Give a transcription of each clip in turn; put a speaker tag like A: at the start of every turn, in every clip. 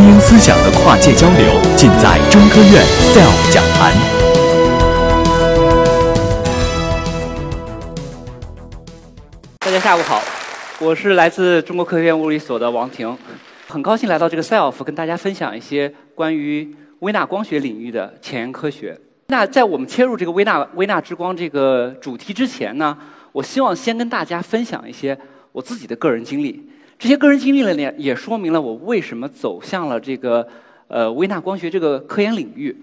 A: 精英思想的跨界交流，尽在中科院 SELF 讲坛。
B: 大家下午好，我是来自中国科学院物理所的王婷，很高兴来到这个 SELF，跟大家分享一些关于微纳光学领域的前沿科学。那在我们切入这个微纳微纳之光这个主题之前呢，我希望先跟大家分享一些我自己的个人经历。这些个人经历了呢，也说明了我为什么走向了这个呃微纳光学这个科研领域。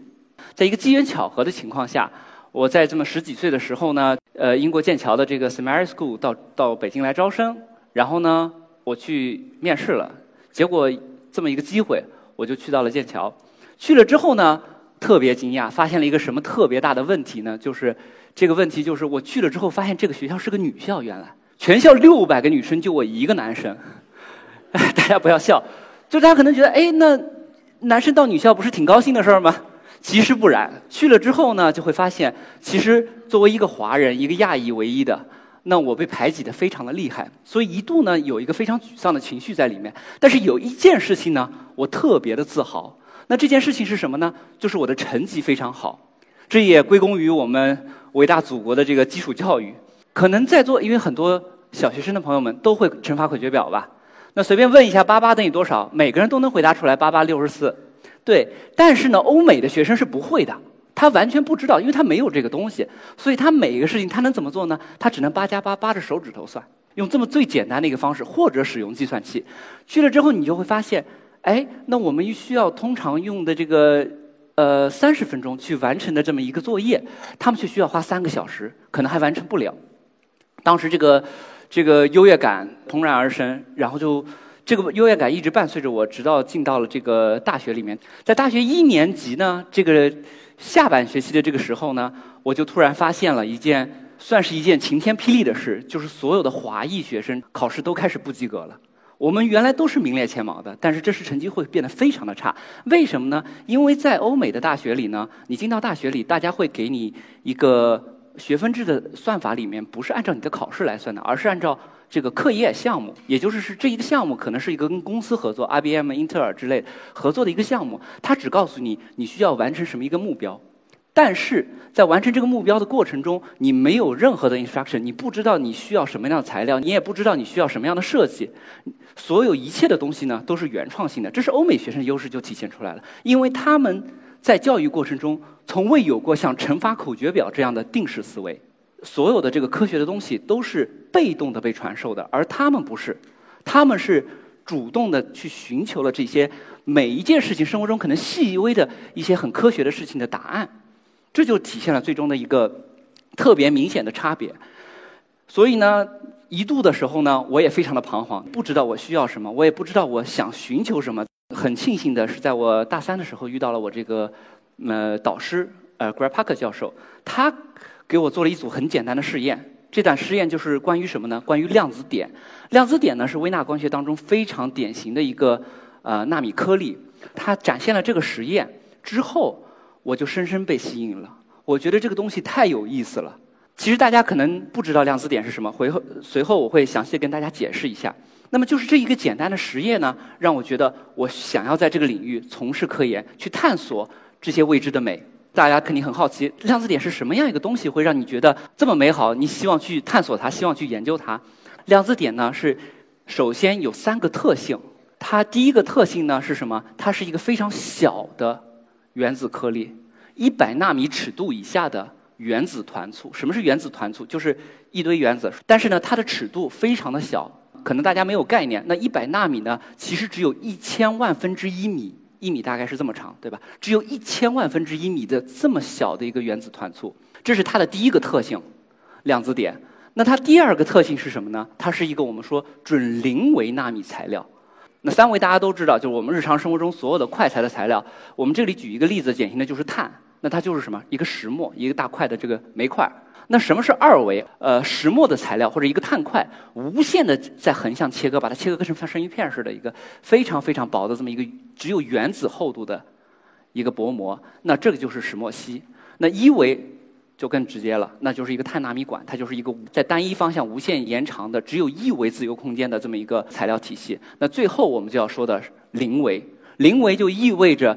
B: 在一个机缘巧合的情况下，我在这么十几岁的时候呢，呃，英国剑桥的这个 Samari School 到到北京来招生，然后呢，我去面试了，结果这么一个机会，我就去到了剑桥。去了之后呢。特别惊讶，发现了一个什么特别大的问题呢？就是这个问题，就是我去了之后，发现这个学校是个女校。原来全校六百个女生，就我一个男生。大家不要笑，就大家可能觉得，哎，那男生到女校不是挺高兴的事儿吗？其实不然。去了之后呢，就会发现，其实作为一个华人，一个亚裔唯一的，那我被排挤的非常的厉害。所以一度呢，有一个非常沮丧的情绪在里面。但是有一件事情呢，我特别的自豪。那这件事情是什么呢？就是我的成绩非常好，这也归功于我们伟大祖国的这个基础教育。可能在座，因为很多小学生的朋友们都会乘法口诀表吧？那随便问一下，八八等于多少？每个人都能回答出来，八八六十四。对，但是呢，欧美的学生是不会的，他完全不知道，因为他没有这个东西，所以他每一个事情他能怎么做呢？他只能八加八，扒着手指头算，用这么最简单的一个方式，或者使用计算器。去了之后，你就会发现。哎，那我们需要通常用的这个呃三十分钟去完成的这么一个作业，他们却需要花三个小时，可能还完成不了。当时这个这个优越感怦然而生，然后就这个优越感一直伴随着我，直到进到了这个大学里面。在大学一年级呢，这个下半学期的这个时候呢，我就突然发现了一件算是一件晴天霹雳的事，就是所有的华裔学生考试都开始不及格了。我们原来都是名列前茅的，但是这次成绩会变得非常的差。为什么呢？因为在欧美的大学里呢，你进到大学里，大家会给你一个学分制的算法，里面不是按照你的考试来算的，而是按照这个课业项目，也就是是这一个项目可能是一个跟公司合作，IBM、英特尔之类合作的一个项目，它只告诉你你需要完成什么一个目标。但是在完成这个目标的过程中，你没有任何的 instruction，你不知道你需要什么样的材料，你也不知道你需要什么样的设计，所有一切的东西呢都是原创性的。这是欧美学生的优势就体现出来了，因为他们在教育过程中从未有过像乘法口诀表这样的定式思维，所有的这个科学的东西都是被动的被传授的，而他们不是，他们是主动的去寻求了这些每一件事情生活中可能细微的一些很科学的事情的答案。这就体现了最终的一个特别明显的差别。所以呢，一度的时候呢，我也非常的彷徨，不知道我需要什么，我也不知道我想寻求什么。很庆幸的是，在我大三的时候遇到了我这个呃导师呃 Greg Parker 教授，他给我做了一组很简单的试验。这段实验就是关于什么呢？关于量子点。量子点呢是微纳光学当中非常典型的一个呃纳米颗粒。它展现了这个实验之后。我就深深被吸引了，我觉得这个东西太有意思了。其实大家可能不知道量子点是什么，回后随后我会详细跟大家解释一下。那么就是这一个简单的实验呢，让我觉得我想要在这个领域从事科研，去探索这些未知的美。大家肯定很好奇，量子点是什么样一个东西，会让你觉得这么美好？你希望去探索它，希望去研究它。量子点呢是首先有三个特性，它第一个特性呢是什么？它是一个非常小的。原子颗粒，一百纳米尺度以下的原子团簇。什么是原子团簇？就是一堆原子，但是呢，它的尺度非常的小，可能大家没有概念。那一百纳米呢，其实只有一千万分之一米，一米大概是这么长，对吧？只有一千万分之一米的这么小的一个原子团簇，这是它的第一个特性，量子点。那它第二个特性是什么呢？它是一个我们说准零维纳米材料。那三维大家都知道，就是我们日常生活中所有的快材的材料。我们这里举一个例子，典型的就是碳。那它就是什么？一个石墨，一个大块的这个煤块。那什么是二维？呃，石墨的材料或者一个碳块，无限的在横向切割，把它切割成像生鱼片似的，一个非常非常薄的这么一个只有原子厚度的一个薄膜。那这个就是石墨烯。那一维。就更直接了，那就是一个碳纳米管，它就是一个在单一方向无限延长的、只有一维自由空间的这么一个材料体系。那最后我们就要说的零维，零维就意味着，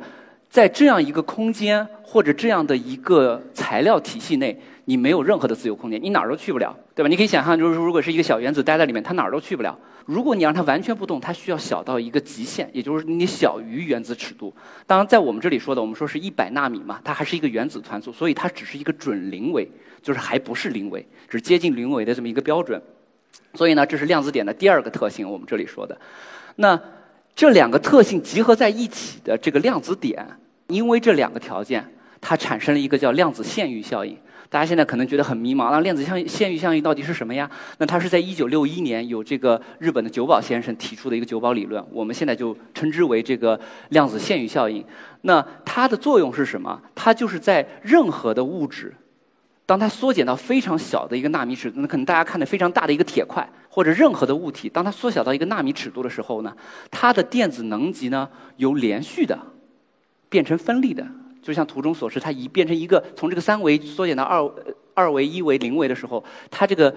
B: 在这样一个空间或者这样的一个材料体系内，你没有任何的自由空间，你哪儿都去不了，对吧？你可以想象，就是如果是一个小原子待在里面，它哪儿都去不了。如果你让它完全不动，它需要小到一个极限，也就是你小于原子尺度。当然，在我们这里说的，我们说是一百纳米嘛，它还是一个原子团簇，所以它只是一个准零维，就是还不是零维，只接近零维的这么一个标准。所以呢，这是量子点的第二个特性，我们这里说的。那这两个特性集合在一起的这个量子点，因为这两个条件，它产生了一个叫量子线域效应。大家现在可能觉得很迷茫，那量子相线域效应到底是什么呀？那它是在一九六一年有这个日本的久保先生提出的一个久保理论，我们现在就称之为这个量子线域效应。那它的作用是什么？它就是在任何的物质，当它缩减到非常小的一个纳米尺，那可能大家看的非常大的一个铁块，或者任何的物体，当它缩小到一个纳米尺度的时候呢，它的电子能级呢由连续的变成分立的。就像图中所示，它一变成一个从这个三维缩减到二二维、一维、零维的时候，它这个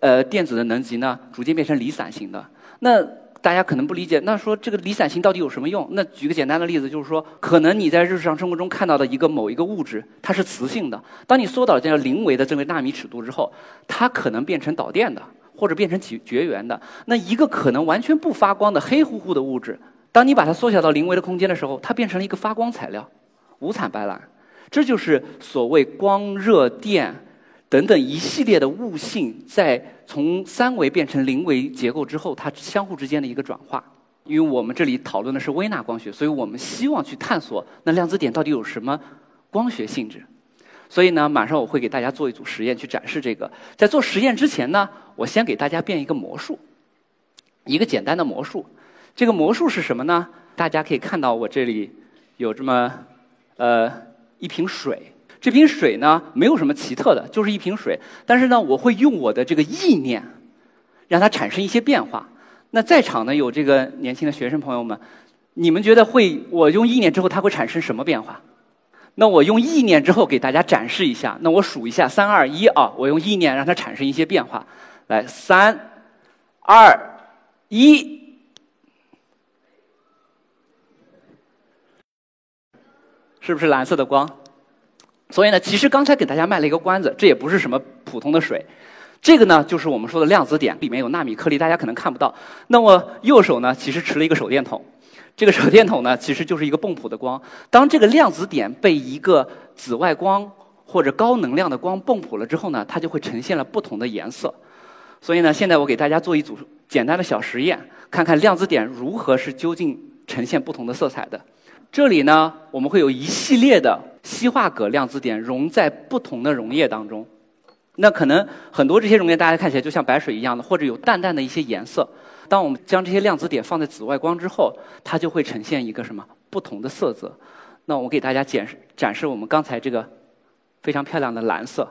B: 呃电子的能级呢，逐渐变成离散型的。那大家可能不理解，那说这个离散型到底有什么用？那举个简单的例子，就是说，可能你在日常生活中看到的一个某一个物质，它是磁性的。当你缩到这个零维的这个纳米尺度之后，它可能变成导电的，或者变成绝绝缘的。那一个可能完全不发光的黑乎乎的物质，当你把它缩小到零维的空间的时候，它变成了一个发光材料。五彩斑斓，这就是所谓光、热、电等等一系列的物性，在从三维变成零维结构之后，它相互之间的一个转化。因为我们这里讨论的是微纳光学，所以我们希望去探索那量子点到底有什么光学性质。所以呢，马上我会给大家做一组实验去展示这个。在做实验之前呢，我先给大家变一个魔术，一个简单的魔术。这个魔术是什么呢？大家可以看到我这里有这么。呃，一瓶水，这瓶水呢没有什么奇特的，就是一瓶水。但是呢，我会用我的这个意念，让它产生一些变化。那在场呢有这个年轻的学生朋友们，你们觉得会我用意念之后它会产生什么变化？那我用意念之后给大家展示一下。那我数一下，三二一啊，我用意念让它产生一些变化。来，三二一。是不是蓝色的光？所以呢，其实刚才给大家卖了一个关子，这也不是什么普通的水，这个呢就是我们说的量子点，里面有纳米颗粒，大家可能看不到。那么右手呢，其实持了一个手电筒，这个手电筒呢，其实就是一个泵谱的光。当这个量子点被一个紫外光或者高能量的光泵谱了之后呢，它就会呈现了不同的颜色。所以呢，现在我给大家做一组简单的小实验，看看量子点如何是究竟呈现不同的色彩的。这里呢，我们会有一系列的硒化铬量子点溶在不同的溶液当中。那可能很多这些溶液大家看起来就像白水一样的，或者有淡淡的一些颜色。当我们将这些量子点放在紫外光之后，它就会呈现一个什么不同的色泽。那我给大家展示展示我们刚才这个非常漂亮的蓝色，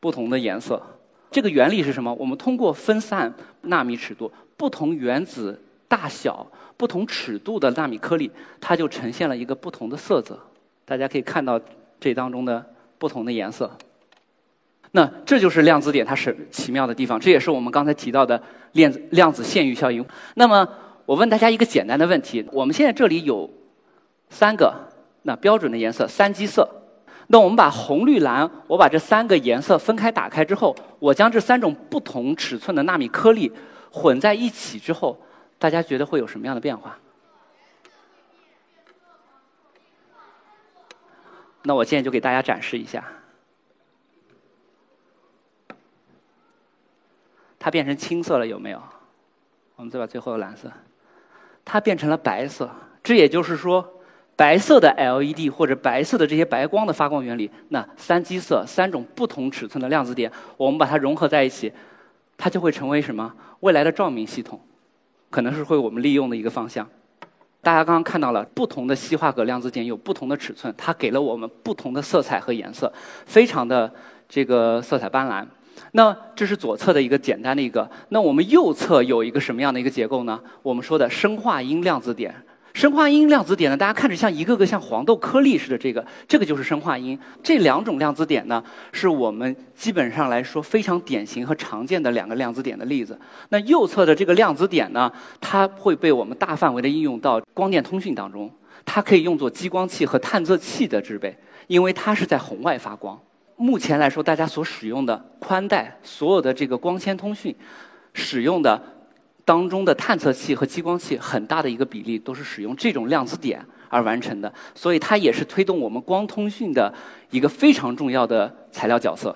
B: 不同的颜色。这个原理是什么？我们通过分散纳米尺度，不同原子。大小不同尺度的纳米颗粒，它就呈现了一个不同的色泽。大家可以看到这当中的不同的颜色。那这就是量子点它是奇妙的地方，这也是我们刚才提到的量子量子线域效应。那么我问大家一个简单的问题：我们现在这里有三个那标准的颜色三基色。那我们把红、绿、蓝，我把这三个颜色分开打开之后，我将这三种不同尺寸的纳米颗粒混在一起之后。大家觉得会有什么样的变化？那我现在就给大家展示一下，它变成青色了，有没有？我们再把最后的蓝色，它变成了白色。这也就是说，白色的 LED 或者白色的这些白光的发光原理，那三基色三种不同尺寸的量子点，我们把它融合在一起，它就会成为什么？未来的照明系统。可能是会我们利用的一个方向。大家刚刚看到了不同的硒化镉量子点有不同的尺寸，它给了我们不同的色彩和颜色，非常的这个色彩斑斓。那这是左侧的一个简单的一个。那我们右侧有一个什么样的一个结构呢？我们说的生化铟量子点。砷化铟量子点呢，大家看着像一个个像黄豆颗粒似的，这个这个就是砷化铟。这两种量子点呢，是我们基本上来说非常典型和常见的两个量子点的例子。那右侧的这个量子点呢，它会被我们大范围的应用到光电通讯当中，它可以用作激光器和探测器的制备，因为它是在红外发光。目前来说，大家所使用的宽带所有的这个光纤通讯使用的。当中的探测器和激光器很大的一个比例都是使用这种量子点而完成的，所以它也是推动我们光通讯的一个非常重要的材料角色。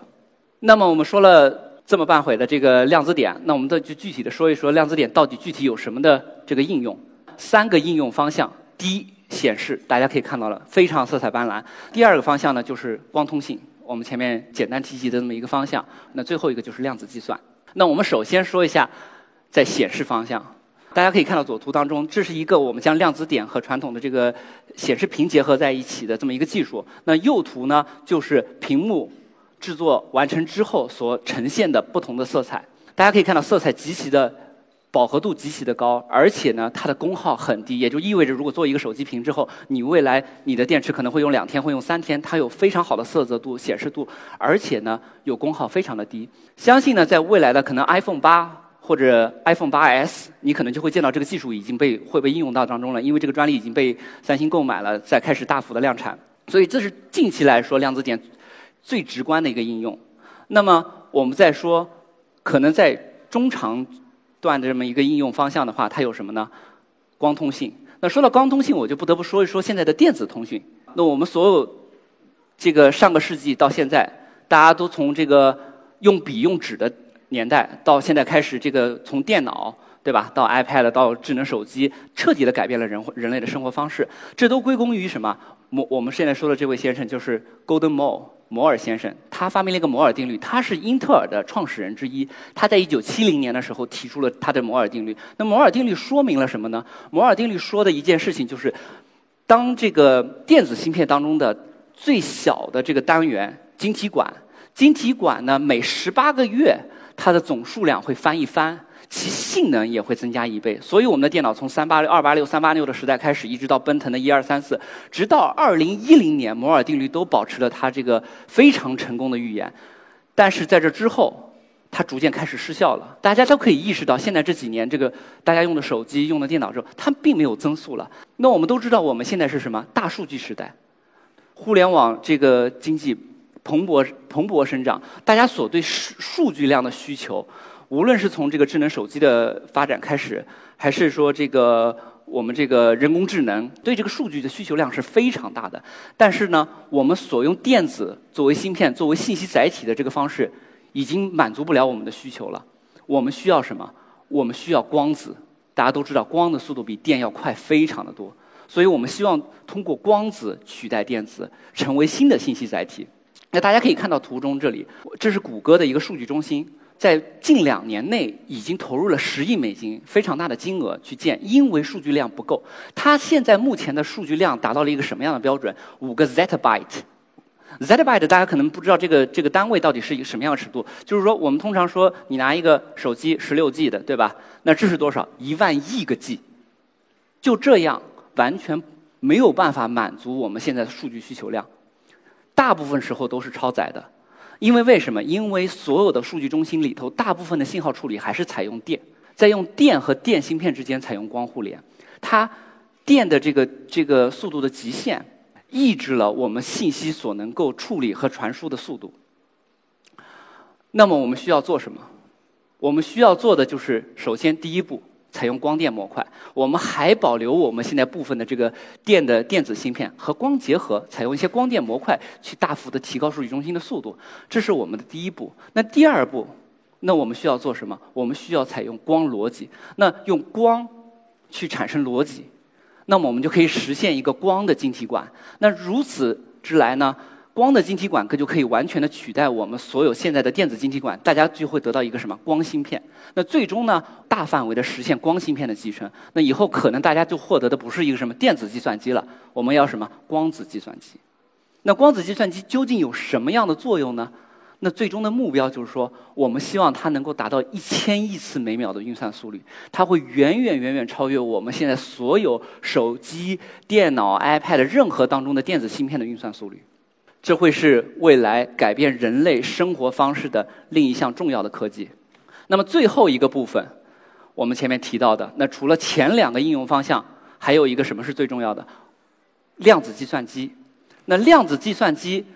B: 那么我们说了这么半会的这个量子点，那我们再就具体的说一说量子点到底具体有什么的这个应用。三个应用方向：第一，显示，大家可以看到了，非常色彩斑斓；第二个方向呢，就是光通信，我们前面简单提及的这么一个方向；那最后一个就是量子计算。那我们首先说一下。在显示方向，大家可以看到左图当中，这是一个我们将量子点和传统的这个显示屏结合在一起的这么一个技术。那右图呢，就是屏幕制作完成之后所呈现的不同的色彩。大家可以看到色彩极其的饱和度极其的高，而且呢，它的功耗很低，也就意味着如果做一个手机屏之后，你未来你的电池可能会用两天，会用三天，它有非常好的色泽度、显示度，而且呢，有功耗非常的低。相信呢，在未来的可能 iPhone 八。或者 iPhone 8s，你可能就会见到这个技术已经被会被应用到当中了，因为这个专利已经被三星购买了，在开始大幅的量产。所以这是近期来说量子点最直观的一个应用。那么我们再说，可能在中长段的这么一个应用方向的话，它有什么呢？光通信。那说到光通信，我就不得不说一说现在的电子通讯。那我们所有这个上个世纪到现在，大家都从这个用笔用纸的。年代到现在开始，这个从电脑对吧，到 iPad 到智能手机，彻底的改变了人人类的生活方式。这都归功于什么？摩我们现在说的这位先生就是 Golden Moore 摩尔先生，他发明了一个摩尔定律。他是英特尔的创始人之一。他在一九七零年的时候提出了他的摩尔定律。那摩尔定律说明了什么呢？摩尔定律说的一件事情就是，当这个电子芯片当中的最小的这个单元晶体管，晶体管呢每十八个月。它的总数量会翻一番，其性能也会增加一倍。所以我们的电脑从三八六、二八六、三八六的时代开始，一直到奔腾的一二三四，直到二零一零年，摩尔定律都保持了它这个非常成功的预言。但是在这之后，它逐渐开始失效了。大家都可以意识到，现在这几年这个大家用的手机、用的电脑之后，它并没有增速了。那我们都知道，我们现在是什么？大数据时代，互联网这个经济。蓬勃蓬勃生长，大家所对数数据量的需求，无论是从这个智能手机的发展开始，还是说这个我们这个人工智能对这个数据的需求量是非常大的。但是呢，我们所用电子作为芯片、作为信息载体的这个方式，已经满足不了我们的需求了。我们需要什么？我们需要光子。大家都知道，光的速度比电要快非常的多，所以我们希望通过光子取代电子，成为新的信息载体。那大家可以看到图中这里，这是谷歌的一个数据中心，在近两年内已经投入了十亿美金，非常大的金额去建，因为数据量不够。它现在目前的数据量达到了一个什么样的标准？五个 zettabyte，zettabyte 大家可能不知道这个这个单位到底是一个什么样的尺度。就是说，我们通常说你拿一个手机十六 G 的，对吧？那这是多少？一万亿个 G，就这样完全没有办法满足我们现在的数据需求量。大部分时候都是超载的，因为为什么？因为所有的数据中心里头，大部分的信号处理还是采用电，在用电和电芯片之间采用光互联，它电的这个这个速度的极限，抑制了我们信息所能够处理和传输的速度。那么我们需要做什么？我们需要做的就是，首先第一步。采用光电模块，我们还保留我们现在部分的这个电的电子芯片和光结合，采用一些光电模块去大幅的提高数据中心的速度，这是我们的第一步。那第二步，那我们需要做什么？我们需要采用光逻辑，那用光去产生逻辑，那么我们就可以实现一个光的晶体管。那如此之来呢？光的晶体管可就可以完全的取代我们所有现在的电子晶体管，大家就会得到一个什么光芯片？那最终呢，大范围的实现光芯片的集成。那以后可能大家就获得的不是一个什么电子计算机了，我们要什么光子计算机？那光子计算机究竟有什么样的作用呢？那最终的目标就是说，我们希望它能够达到一千亿次每秒的运算速率，它会远远远远超越我们现在所有手机、电脑、iPad 任何当中的电子芯片的运算速率。这会是未来改变人类生活方式的另一项重要的科技。那么最后一个部分，我们前面提到的，那除了前两个应用方向，还有一个什么是最重要的？量子计算机。那量子计算机。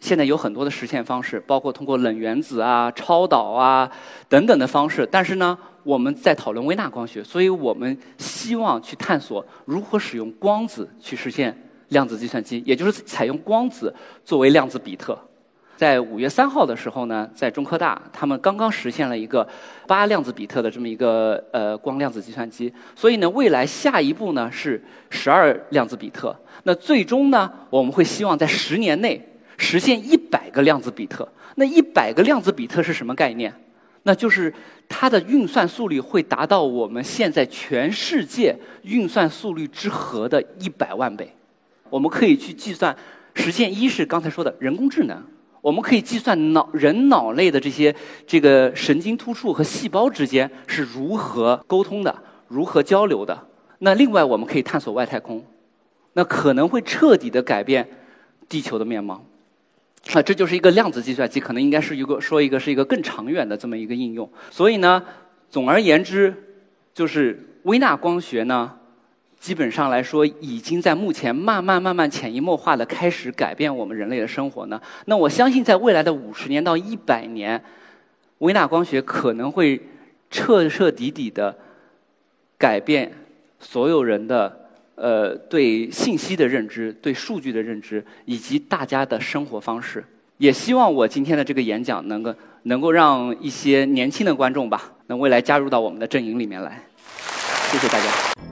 B: 现在有很多的实现方式，包括通过冷原子啊、超导啊等等的方式。但是呢，我们在讨论微纳光学，所以我们希望去探索如何使用光子去实现量子计算机，也就是采用光子作为量子比特。在五月三号的时候呢，在中科大，他们刚刚实现了一个八量子比特的这么一个呃光量子计算机。所以呢，未来下一步呢是十二量子比特。那最终呢，我们会希望在十年内。实现一百个量子比特，那一百个量子比特是什么概念？那就是它的运算速率会达到我们现在全世界运算速率之和的一百万倍。我们可以去计算，实现一是刚才说的人工智能，我们可以计算脑人脑内的这些这个神经突触和细胞之间是如何沟通的，如何交流的。那另外我们可以探索外太空，那可能会彻底的改变地球的面貌。啊，这就是一个量子计算机，可能应该是一个说一个是一个更长远的这么一个应用。所以呢，总而言之，就是微纳光学呢，基本上来说已经在目前慢慢慢慢潜移默化的开始改变我们人类的生活呢。那我相信，在未来的五十年到一百年，微纳光学可能会彻彻底底的改变所有人的。呃，对信息的认知，对数据的认知，以及大家的生活方式，也希望我今天的这个演讲能够能够让一些年轻的观众吧，能未来加入到我们的阵营里面来。谢谢大家。